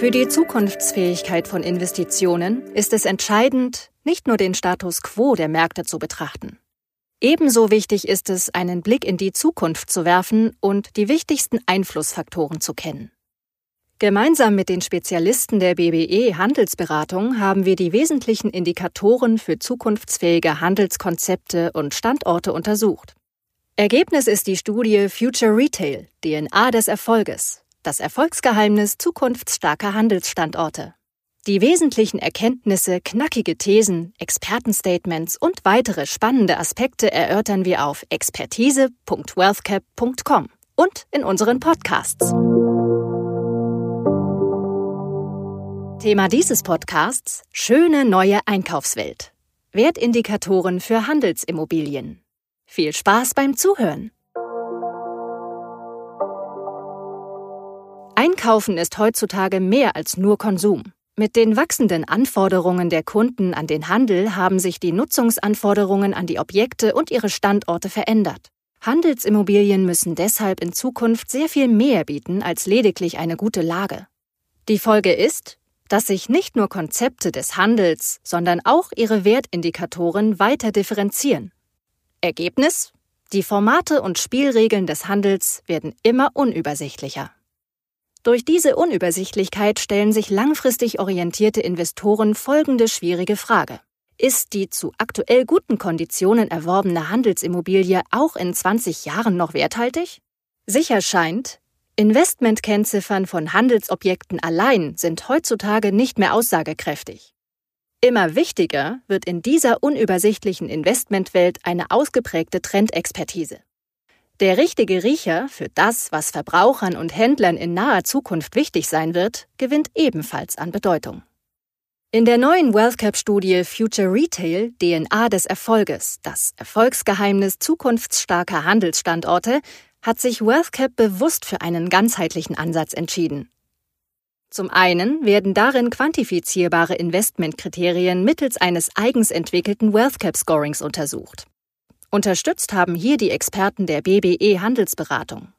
Für die Zukunftsfähigkeit von Investitionen ist es entscheidend, nicht nur den Status quo der Märkte zu betrachten. Ebenso wichtig ist es, einen Blick in die Zukunft zu werfen und die wichtigsten Einflussfaktoren zu kennen. Gemeinsam mit den Spezialisten der BBE Handelsberatung haben wir die wesentlichen Indikatoren für zukunftsfähige Handelskonzepte und Standorte untersucht. Ergebnis ist die Studie Future Retail, DNA des Erfolges, das Erfolgsgeheimnis zukunftsstarker Handelsstandorte. Die wesentlichen Erkenntnisse, knackige Thesen, Expertenstatements und weitere spannende Aspekte erörtern wir auf expertise.wealthcap.com und in unseren Podcasts. Thema dieses Podcasts Schöne neue Einkaufswelt. Wertindikatoren für Handelsimmobilien. Viel Spaß beim Zuhören. Einkaufen ist heutzutage mehr als nur Konsum. Mit den wachsenden Anforderungen der Kunden an den Handel haben sich die Nutzungsanforderungen an die Objekte und ihre Standorte verändert. Handelsimmobilien müssen deshalb in Zukunft sehr viel mehr bieten als lediglich eine gute Lage. Die Folge ist, dass sich nicht nur Konzepte des Handels, sondern auch ihre Wertindikatoren weiter differenzieren. Ergebnis? Die Formate und Spielregeln des Handels werden immer unübersichtlicher. Durch diese Unübersichtlichkeit stellen sich langfristig orientierte Investoren folgende schwierige Frage. Ist die zu aktuell guten Konditionen erworbene Handelsimmobilie auch in 20 Jahren noch werthaltig? Sicher scheint, Investmentkennziffern von Handelsobjekten allein sind heutzutage nicht mehr aussagekräftig. Immer wichtiger wird in dieser unübersichtlichen Investmentwelt eine ausgeprägte Trendexpertise. Der richtige Riecher für das, was Verbrauchern und Händlern in naher Zukunft wichtig sein wird, gewinnt ebenfalls an Bedeutung. In der neuen WealthCap-Studie Future Retail DNA des Erfolges, das Erfolgsgeheimnis zukunftsstarker Handelsstandorte, hat sich WealthCap bewusst für einen ganzheitlichen Ansatz entschieden. Zum einen werden darin quantifizierbare Investmentkriterien mittels eines eigens entwickelten WealthCap-Scorings untersucht. Unterstützt haben hier die Experten der BBE Handelsberatung.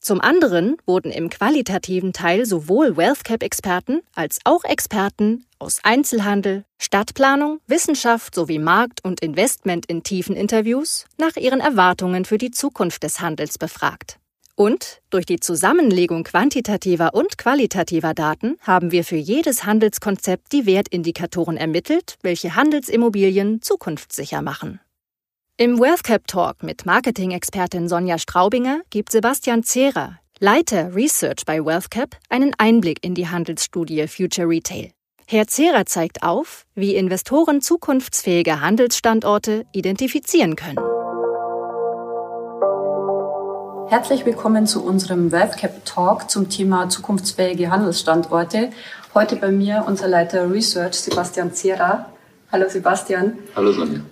Zum anderen wurden im qualitativen Teil sowohl WealthCap-Experten als auch Experten aus Einzelhandel, Stadtplanung, Wissenschaft sowie Markt und Investment in tiefen Interviews nach ihren Erwartungen für die Zukunft des Handels befragt. Und durch die Zusammenlegung quantitativer und qualitativer Daten haben wir für jedes Handelskonzept die Wertindikatoren ermittelt, welche Handelsimmobilien zukunftssicher machen. Im WealthCap Talk mit Marketing-Expertin Sonja Straubinger gibt Sebastian Zehrer, Leiter Research bei WealthCap, einen Einblick in die Handelsstudie Future Retail. Herr Zehrer zeigt auf, wie Investoren zukunftsfähige Handelsstandorte identifizieren können. Herzlich willkommen zu unserem WealthCap Talk zum Thema zukunftsfähige Handelsstandorte. Heute bei mir unser Leiter Research, Sebastian Zehrer. Hallo Sebastian. Hallo Sonja.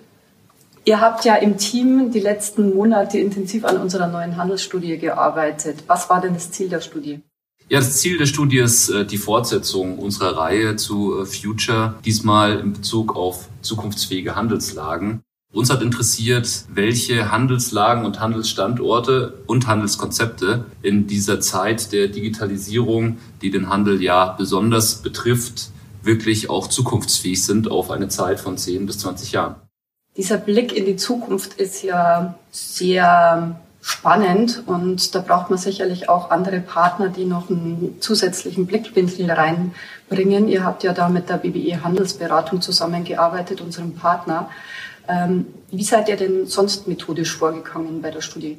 Ihr habt ja im Team die letzten Monate intensiv an unserer neuen Handelsstudie gearbeitet. Was war denn das Ziel der Studie? Ja, das Ziel der Studie ist äh, die Fortsetzung unserer Reihe zu äh, Future, diesmal in Bezug auf zukunftsfähige Handelslagen. Uns hat interessiert, welche Handelslagen und Handelsstandorte und Handelskonzepte in dieser Zeit der Digitalisierung, die den Handel ja besonders betrifft, wirklich auch zukunftsfähig sind auf eine Zeit von 10 bis 20 Jahren dieser Blick in die Zukunft ist ja sehr spannend und da braucht man sicherlich auch andere Partner, die noch einen zusätzlichen Blickwinkel reinbringen. Ihr habt ja da mit der BBE Handelsberatung zusammengearbeitet, unserem Partner. Ähm, wie seid ihr denn sonst methodisch vorgegangen bei der Studie?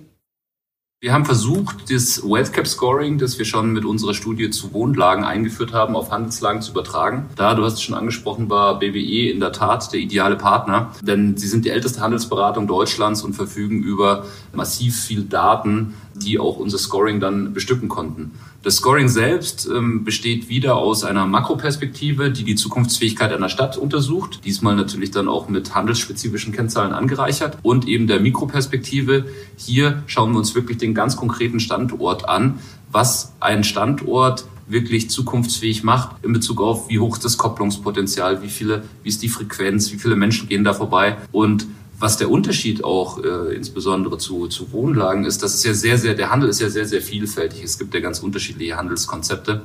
Wir haben versucht, das Wealth Cap Scoring, das wir schon mit unserer Studie zu Wohnlagen eingeführt haben, auf Handelslagen zu übertragen. Da, du hast es schon angesprochen, war BWE in der Tat der ideale Partner, denn sie sind die älteste Handelsberatung Deutschlands und verfügen über massiv viel Daten, die auch unser Scoring dann bestücken konnten. Das Scoring selbst ähm, besteht wieder aus einer Makroperspektive, die die Zukunftsfähigkeit einer Stadt untersucht, diesmal natürlich dann auch mit handelsspezifischen Kennzahlen angereichert und eben der Mikroperspektive. Hier schauen wir uns wirklich den ganz konkreten Standort an, was ein Standort wirklich zukunftsfähig macht in Bezug auf, wie hoch ist das Kopplungspotenzial, wie viele, wie ist die Frequenz, wie viele Menschen gehen da vorbei und was der Unterschied auch äh, insbesondere zu, zu Wohnlagen ist, das ist ja sehr, sehr, der Handel ist ja sehr, sehr vielfältig. Es gibt ja ganz unterschiedliche Handelskonzepte.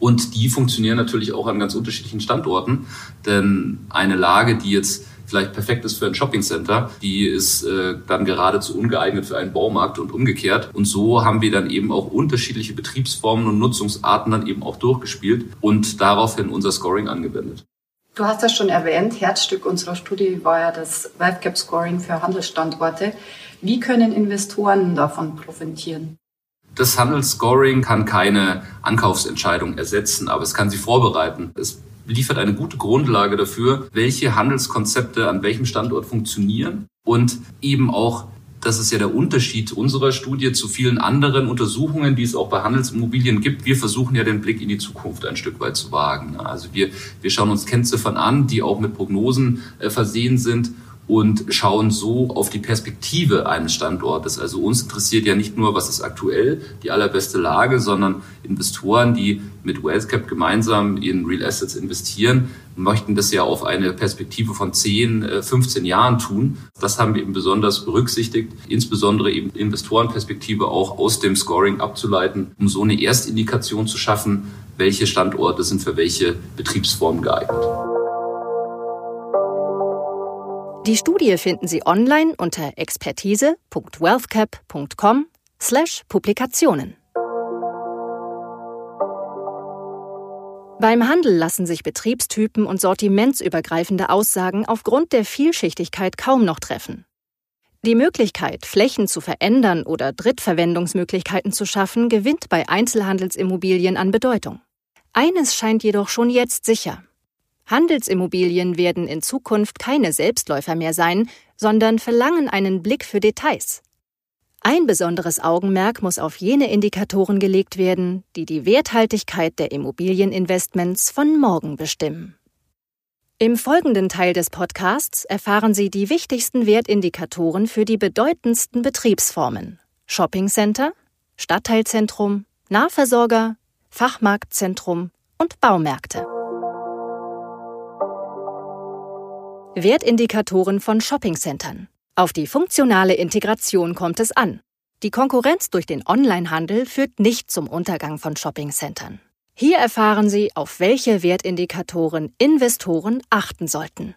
Und die funktionieren natürlich auch an ganz unterschiedlichen Standorten. Denn eine Lage, die jetzt vielleicht perfekt ist für ein Shoppingcenter, die ist äh, dann geradezu ungeeignet für einen Baumarkt und umgekehrt. Und so haben wir dann eben auch unterschiedliche Betriebsformen und Nutzungsarten dann eben auch durchgespielt und daraufhin unser Scoring angewendet. Du hast das schon erwähnt, Herzstück unserer Studie war ja das Wildcap Scoring für Handelsstandorte. Wie können Investoren davon profitieren? Das Handelsscoring kann keine Ankaufsentscheidung ersetzen, aber es kann sie vorbereiten. Es liefert eine gute Grundlage dafür, welche Handelskonzepte an welchem Standort funktionieren und eben auch das ist ja der Unterschied unserer Studie zu vielen anderen Untersuchungen, die es auch bei Handelsimmobilien gibt. Wir versuchen ja den Blick in die Zukunft ein Stück weit zu wagen. Also wir, wir schauen uns Kennziffern an, die auch mit Prognosen äh, versehen sind und schauen so auf die Perspektive eines Standortes. Also uns interessiert ja nicht nur, was ist aktuell die allerbeste Lage, sondern Investoren, die mit WealthCap gemeinsam in Real Assets investieren, möchten das ja auf eine Perspektive von 10, 15 äh, Jahren tun. Das haben wir eben besonders berücksichtigt, insbesondere eben Investorenperspektive auch aus dem Scoring abzuleiten, um so eine Erstindikation zu schaffen, welche Standorte sind für welche Betriebsformen geeignet. Die Studie finden Sie online unter expertise.wealthcap.com/publikationen. Beim Handel lassen sich Betriebstypen und sortimentsübergreifende Aussagen aufgrund der Vielschichtigkeit kaum noch treffen. Die Möglichkeit, Flächen zu verändern oder Drittverwendungsmöglichkeiten zu schaffen, gewinnt bei Einzelhandelsimmobilien an Bedeutung. Eines scheint jedoch schon jetzt sicher. Handelsimmobilien werden in Zukunft keine Selbstläufer mehr sein, sondern verlangen einen Blick für Details. Ein besonderes Augenmerk muss auf jene Indikatoren gelegt werden, die die Werthaltigkeit der Immobilieninvestments von morgen bestimmen. Im folgenden Teil des Podcasts erfahren Sie die wichtigsten Wertindikatoren für die bedeutendsten Betriebsformen Shoppingcenter, Stadtteilzentrum, Nahversorger, Fachmarktzentrum und Baumärkte. Wertindikatoren von Shoppingcentern. Auf die funktionale Integration kommt es an. Die Konkurrenz durch den Onlinehandel führt nicht zum Untergang von Shoppingcentern. Hier erfahren Sie, auf welche Wertindikatoren Investoren achten sollten.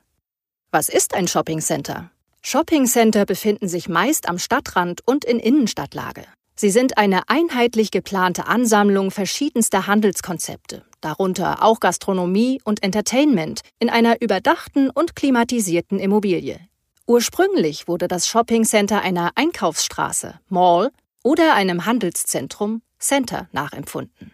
Was ist ein Shoppingcenter? Shoppingcenter befinden sich meist am Stadtrand und in Innenstadtlage. Sie sind eine einheitlich geplante Ansammlung verschiedenster Handelskonzepte, darunter auch Gastronomie und Entertainment, in einer überdachten und klimatisierten Immobilie. Ursprünglich wurde das Shoppingcenter einer Einkaufsstraße, Mall oder einem Handelszentrum, Center, nachempfunden.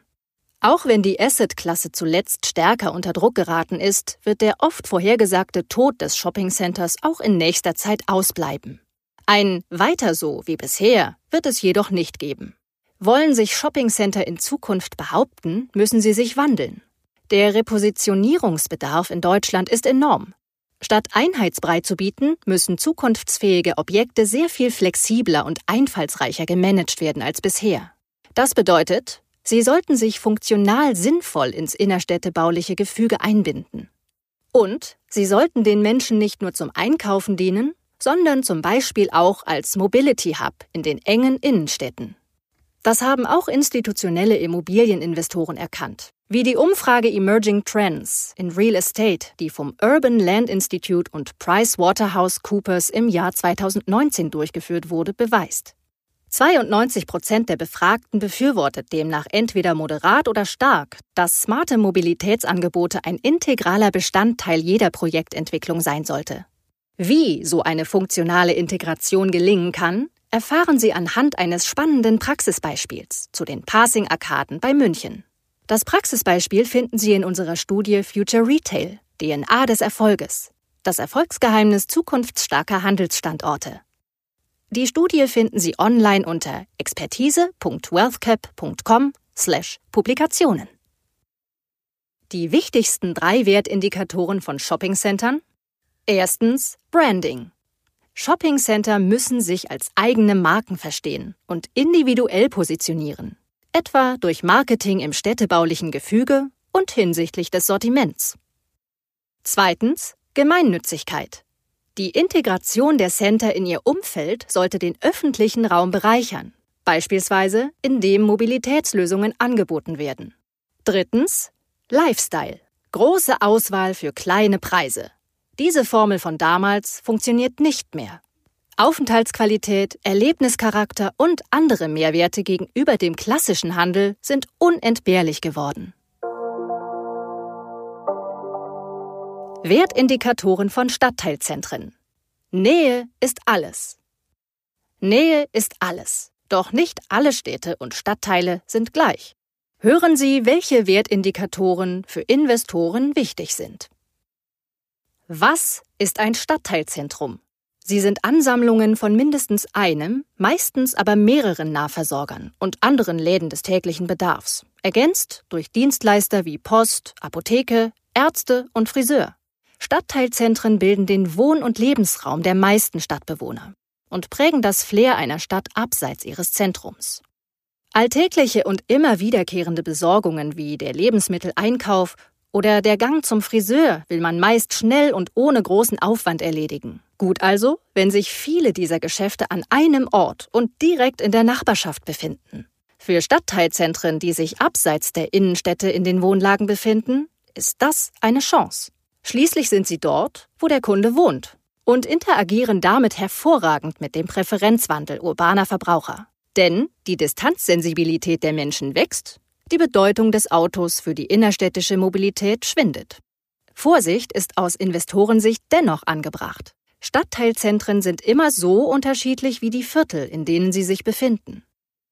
Auch wenn die Asset-Klasse zuletzt stärker unter Druck geraten ist, wird der oft vorhergesagte Tod des Shoppingcenters auch in nächster Zeit ausbleiben. Ein Weiter so wie bisher wird es jedoch nicht geben. Wollen sich Shoppingcenter in Zukunft behaupten, müssen sie sich wandeln. Der Repositionierungsbedarf in Deutschland ist enorm. Statt Einheitsbrei zu bieten, müssen zukunftsfähige Objekte sehr viel flexibler und einfallsreicher gemanagt werden als bisher. Das bedeutet, sie sollten sich funktional sinnvoll ins innerstädtebauliche Gefüge einbinden. Und sie sollten den Menschen nicht nur zum Einkaufen dienen, sondern zum Beispiel auch als Mobility Hub in den engen Innenstädten. Das haben auch institutionelle Immobilieninvestoren erkannt, wie die Umfrage Emerging Trends in Real Estate, die vom Urban Land Institute und PricewaterhouseCoopers im Jahr 2019 durchgeführt wurde, beweist. 92 Prozent der Befragten befürwortet demnach entweder moderat oder stark, dass smarte Mobilitätsangebote ein integraler Bestandteil jeder Projektentwicklung sein sollte. Wie so eine funktionale Integration gelingen kann, erfahren Sie anhand eines spannenden Praxisbeispiels zu den Passing-Arkaden bei München. Das Praxisbeispiel finden Sie in unserer Studie Future Retail, DNA des Erfolges, das Erfolgsgeheimnis zukunftsstarker Handelsstandorte. Die Studie finden Sie online unter expertise.wealthcap.com/publikationen. Die wichtigsten drei Wertindikatoren von Shoppingcentern Erstens Branding. Shoppingcenter müssen sich als eigene Marken verstehen und individuell positionieren, etwa durch Marketing im städtebaulichen Gefüge und hinsichtlich des Sortiments. Zweitens Gemeinnützigkeit. Die Integration der Center in ihr Umfeld sollte den öffentlichen Raum bereichern, beispielsweise indem Mobilitätslösungen angeboten werden. Drittens Lifestyle. Große Auswahl für kleine Preise. Diese Formel von damals funktioniert nicht mehr. Aufenthaltsqualität, Erlebnischarakter und andere Mehrwerte gegenüber dem klassischen Handel sind unentbehrlich geworden. Wertindikatoren von Stadtteilzentren. Nähe ist alles. Nähe ist alles. Doch nicht alle Städte und Stadtteile sind gleich. Hören Sie, welche Wertindikatoren für Investoren wichtig sind. Was ist ein Stadtteilzentrum? Sie sind Ansammlungen von mindestens einem, meistens aber mehreren Nahversorgern und anderen Läden des täglichen Bedarfs, ergänzt durch Dienstleister wie Post, Apotheke, Ärzte und Friseur. Stadtteilzentren bilden den Wohn- und Lebensraum der meisten Stadtbewohner und prägen das Flair einer Stadt abseits ihres Zentrums. Alltägliche und immer wiederkehrende Besorgungen wie der Lebensmitteleinkauf oder der Gang zum Friseur will man meist schnell und ohne großen Aufwand erledigen. Gut also, wenn sich viele dieser Geschäfte an einem Ort und direkt in der Nachbarschaft befinden. Für Stadtteilzentren, die sich abseits der Innenstädte in den Wohnlagen befinden, ist das eine Chance. Schließlich sind sie dort, wo der Kunde wohnt und interagieren damit hervorragend mit dem Präferenzwandel urbaner Verbraucher. Denn die Distanzsensibilität der Menschen wächst, die Bedeutung des Autos für die innerstädtische Mobilität schwindet. Vorsicht ist aus Investorensicht dennoch angebracht. Stadtteilzentren sind immer so unterschiedlich wie die Viertel, in denen sie sich befinden.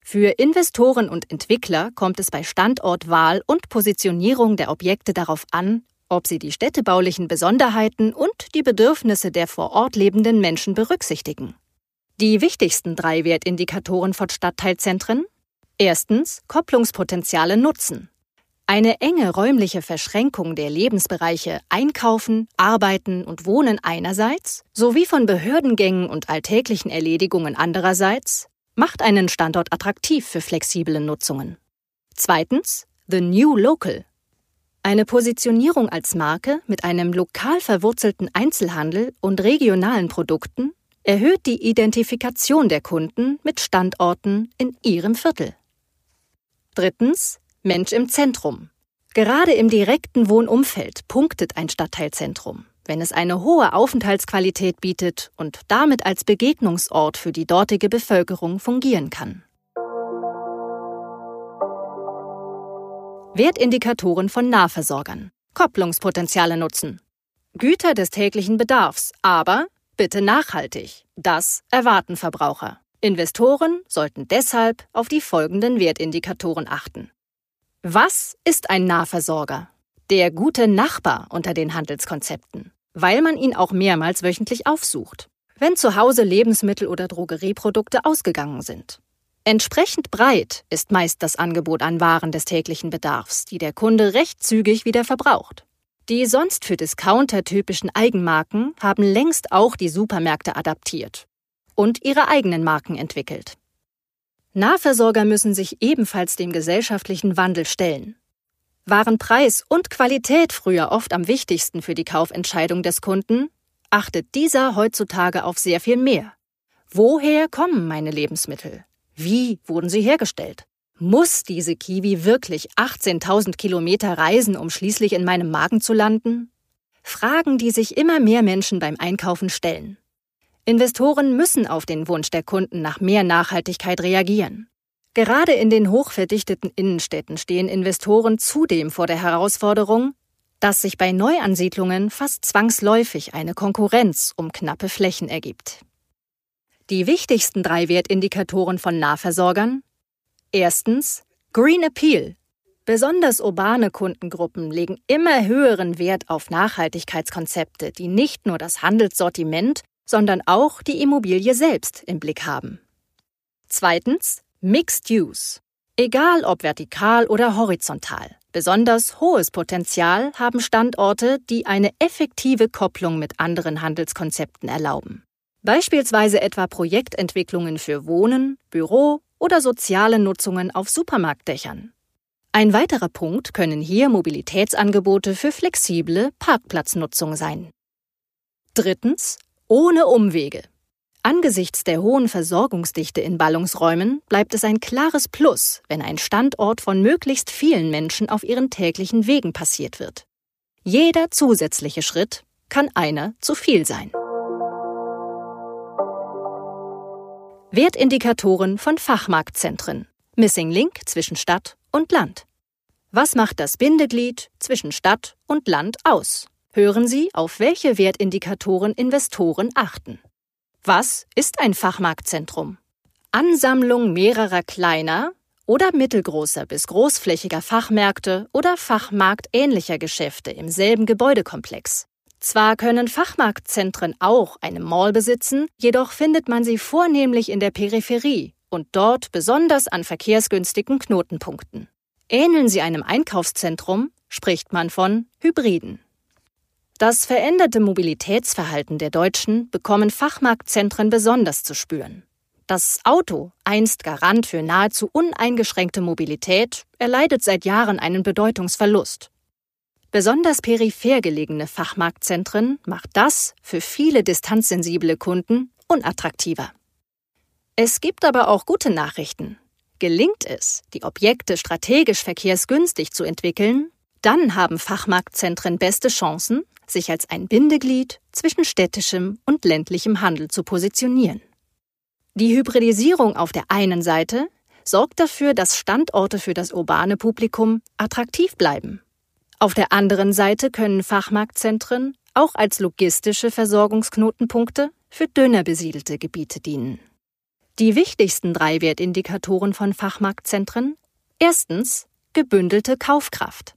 Für Investoren und Entwickler kommt es bei Standortwahl und Positionierung der Objekte darauf an, ob sie die städtebaulichen Besonderheiten und die Bedürfnisse der vor Ort lebenden Menschen berücksichtigen. Die wichtigsten drei Wertindikatoren von Stadtteilzentren Erstens Kopplungspotenziale nutzen. Eine enge räumliche Verschränkung der Lebensbereiche Einkaufen, Arbeiten und Wohnen einerseits sowie von Behördengängen und alltäglichen Erledigungen andererseits macht einen Standort attraktiv für flexible Nutzungen. Zweitens The New Local. Eine Positionierung als Marke mit einem lokal verwurzelten Einzelhandel und regionalen Produkten erhöht die Identifikation der Kunden mit Standorten in ihrem Viertel. Drittens Mensch im Zentrum. Gerade im direkten Wohnumfeld punktet ein Stadtteilzentrum, wenn es eine hohe Aufenthaltsqualität bietet und damit als Begegnungsort für die dortige Bevölkerung fungieren kann. Wertindikatoren von Nahversorgern. Kopplungspotenziale nutzen. Güter des täglichen Bedarfs, aber bitte nachhaltig. Das erwarten Verbraucher. Investoren sollten deshalb auf die folgenden Wertindikatoren achten. Was ist ein Nahversorger? Der gute Nachbar unter den Handelskonzepten, weil man ihn auch mehrmals wöchentlich aufsucht, wenn zu Hause Lebensmittel oder Drogerieprodukte ausgegangen sind. Entsprechend breit ist meist das Angebot an Waren des täglichen Bedarfs, die der Kunde recht zügig wieder verbraucht. Die sonst für Discounter typischen Eigenmarken haben längst auch die Supermärkte adaptiert und ihre eigenen Marken entwickelt. Nahversorger müssen sich ebenfalls dem gesellschaftlichen Wandel stellen. Waren Preis und Qualität früher oft am wichtigsten für die Kaufentscheidung des Kunden, achtet dieser heutzutage auf sehr viel mehr. Woher kommen meine Lebensmittel? Wie wurden sie hergestellt? Muss diese Kiwi wirklich 18.000 Kilometer reisen, um schließlich in meinem Magen zu landen? Fragen, die sich immer mehr Menschen beim Einkaufen stellen. Investoren müssen auf den Wunsch der Kunden nach mehr Nachhaltigkeit reagieren. Gerade in den hochverdichteten Innenstädten stehen Investoren zudem vor der Herausforderung, dass sich bei Neuansiedlungen fast zwangsläufig eine Konkurrenz um knappe Flächen ergibt. Die wichtigsten drei Wertindikatoren von Nahversorgern? Erstens Green Appeal. Besonders urbane Kundengruppen legen immer höheren Wert auf Nachhaltigkeitskonzepte, die nicht nur das Handelssortiment, sondern auch die Immobilie selbst im Blick haben. Zweitens Mixed Use. Egal ob vertikal oder horizontal. Besonders hohes Potenzial haben Standorte, die eine effektive Kopplung mit anderen Handelskonzepten erlauben. Beispielsweise etwa Projektentwicklungen für Wohnen, Büro oder soziale Nutzungen auf Supermarktdächern. Ein weiterer Punkt können hier Mobilitätsangebote für flexible Parkplatznutzung sein. Drittens, ohne Umwege. Angesichts der hohen Versorgungsdichte in Ballungsräumen bleibt es ein klares Plus, wenn ein Standort von möglichst vielen Menschen auf ihren täglichen Wegen passiert wird. Jeder zusätzliche Schritt kann einer zu viel sein. Wertindikatoren von Fachmarktzentren. Missing Link zwischen Stadt und Land. Was macht das Bindeglied zwischen Stadt und Land aus? Hören Sie, auf welche Wertindikatoren Investoren achten. Was ist ein Fachmarktzentrum? Ansammlung mehrerer kleiner oder mittelgroßer bis großflächiger Fachmärkte oder fachmarktähnlicher Geschäfte im selben Gebäudekomplex. Zwar können Fachmarktzentren auch eine Mall besitzen, jedoch findet man sie vornehmlich in der Peripherie und dort besonders an verkehrsgünstigen Knotenpunkten. Ähneln sie einem Einkaufszentrum, spricht man von Hybriden. Das veränderte Mobilitätsverhalten der Deutschen bekommen Fachmarktzentren besonders zu spüren. Das Auto, einst Garant für nahezu uneingeschränkte Mobilität, erleidet seit Jahren einen Bedeutungsverlust. Besonders peripher gelegene Fachmarktzentren macht das für viele distanzsensible Kunden unattraktiver. Es gibt aber auch gute Nachrichten. Gelingt es, die Objekte strategisch verkehrsgünstig zu entwickeln, dann haben Fachmarktzentren beste Chancen, sich als ein Bindeglied zwischen städtischem und ländlichem Handel zu positionieren. Die Hybridisierung auf der einen Seite sorgt dafür, dass Standorte für das urbane Publikum attraktiv bleiben. Auf der anderen Seite können Fachmarktzentren auch als logistische Versorgungsknotenpunkte für dünner besiedelte Gebiete dienen. Die wichtigsten drei Wertindikatoren von Fachmarktzentren Erstens gebündelte Kaufkraft.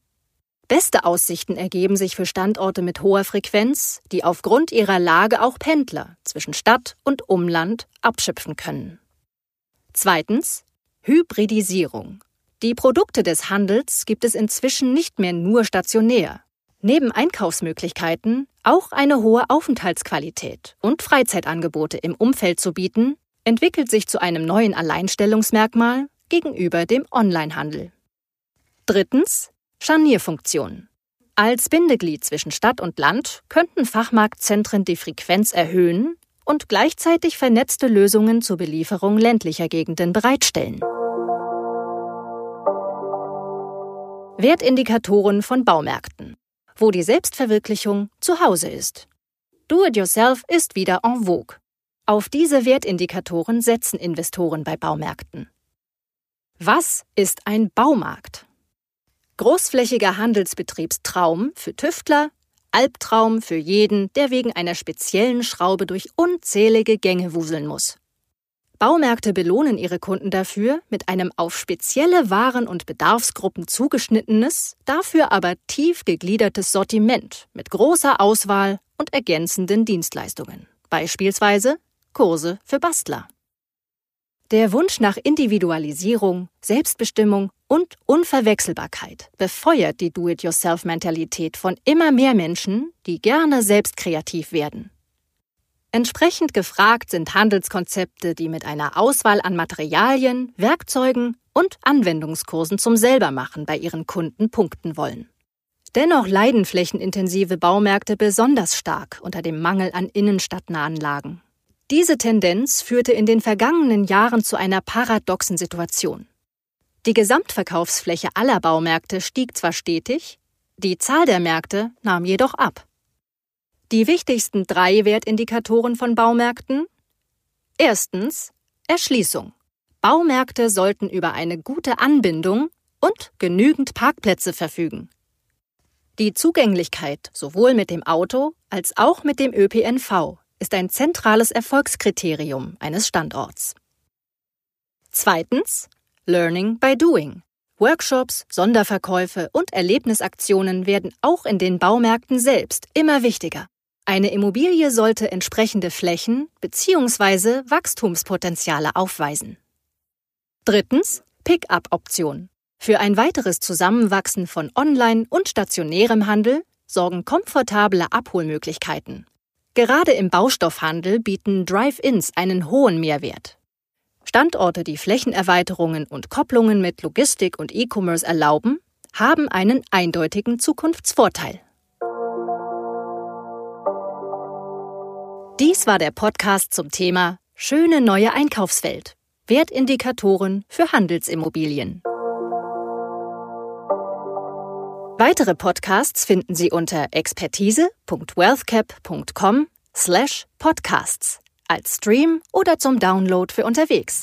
Beste Aussichten ergeben sich für Standorte mit hoher Frequenz, die aufgrund ihrer Lage auch Pendler zwischen Stadt und Umland abschöpfen können. Zweitens Hybridisierung. Die Produkte des Handels gibt es inzwischen nicht mehr nur stationär. Neben Einkaufsmöglichkeiten auch eine hohe Aufenthaltsqualität und Freizeitangebote im Umfeld zu bieten, entwickelt sich zu einem neuen Alleinstellungsmerkmal gegenüber dem Onlinehandel. Drittens Scharnierfunktion. Als Bindeglied zwischen Stadt und Land könnten Fachmarktzentren die Frequenz erhöhen und gleichzeitig vernetzte Lösungen zur Belieferung ländlicher Gegenden bereitstellen. Wertindikatoren von Baumärkten, wo die Selbstverwirklichung zu Hause ist. Do-it-yourself ist wieder en vogue. Auf diese Wertindikatoren setzen Investoren bei Baumärkten. Was ist ein Baumarkt? Großflächiger Handelsbetriebstraum für Tüftler, Albtraum für jeden, der wegen einer speziellen Schraube durch unzählige Gänge wuseln muss. Baumärkte belohnen ihre Kunden dafür mit einem auf spezielle Waren und Bedarfsgruppen zugeschnittenes, dafür aber tief gegliedertes Sortiment mit großer Auswahl und ergänzenden Dienstleistungen, beispielsweise Kurse für Bastler. Der Wunsch nach Individualisierung, Selbstbestimmung und Unverwechselbarkeit befeuert die Do-it-yourself-Mentalität von immer mehr Menschen, die gerne selbst kreativ werden. Entsprechend gefragt sind Handelskonzepte, die mit einer Auswahl an Materialien, Werkzeugen und Anwendungskursen zum Selbermachen bei ihren Kunden punkten wollen. Dennoch leiden flächenintensive Baumärkte besonders stark unter dem Mangel an innenstadtnahen Lagen. Diese Tendenz führte in den vergangenen Jahren zu einer paradoxen Situation. Die Gesamtverkaufsfläche aller Baumärkte stieg zwar stetig, die Zahl der Märkte nahm jedoch ab. Die wichtigsten drei Wertindikatoren von Baumärkten Erstens Erschließung. Baumärkte sollten über eine gute Anbindung und genügend Parkplätze verfügen. Die Zugänglichkeit sowohl mit dem Auto als auch mit dem ÖPNV ist ein zentrales Erfolgskriterium eines Standorts. Zweitens Learning by Doing. Workshops, Sonderverkäufe und Erlebnisaktionen werden auch in den Baumärkten selbst immer wichtiger. Eine Immobilie sollte entsprechende Flächen bzw. Wachstumspotenziale aufweisen. Drittens Pick-up-Option. Für ein weiteres Zusammenwachsen von Online- und stationärem Handel sorgen komfortable Abholmöglichkeiten. Gerade im Baustoffhandel bieten Drive-ins einen hohen Mehrwert. Standorte, die Flächenerweiterungen und Kopplungen mit Logistik und E-Commerce erlauben, haben einen eindeutigen Zukunftsvorteil. Dies war der Podcast zum Thema Schöne neue Einkaufswelt. Wertindikatoren für Handelsimmobilien. Weitere Podcasts finden Sie unter expertise.wealthcap.com slash podcasts als Stream oder zum Download für unterwegs.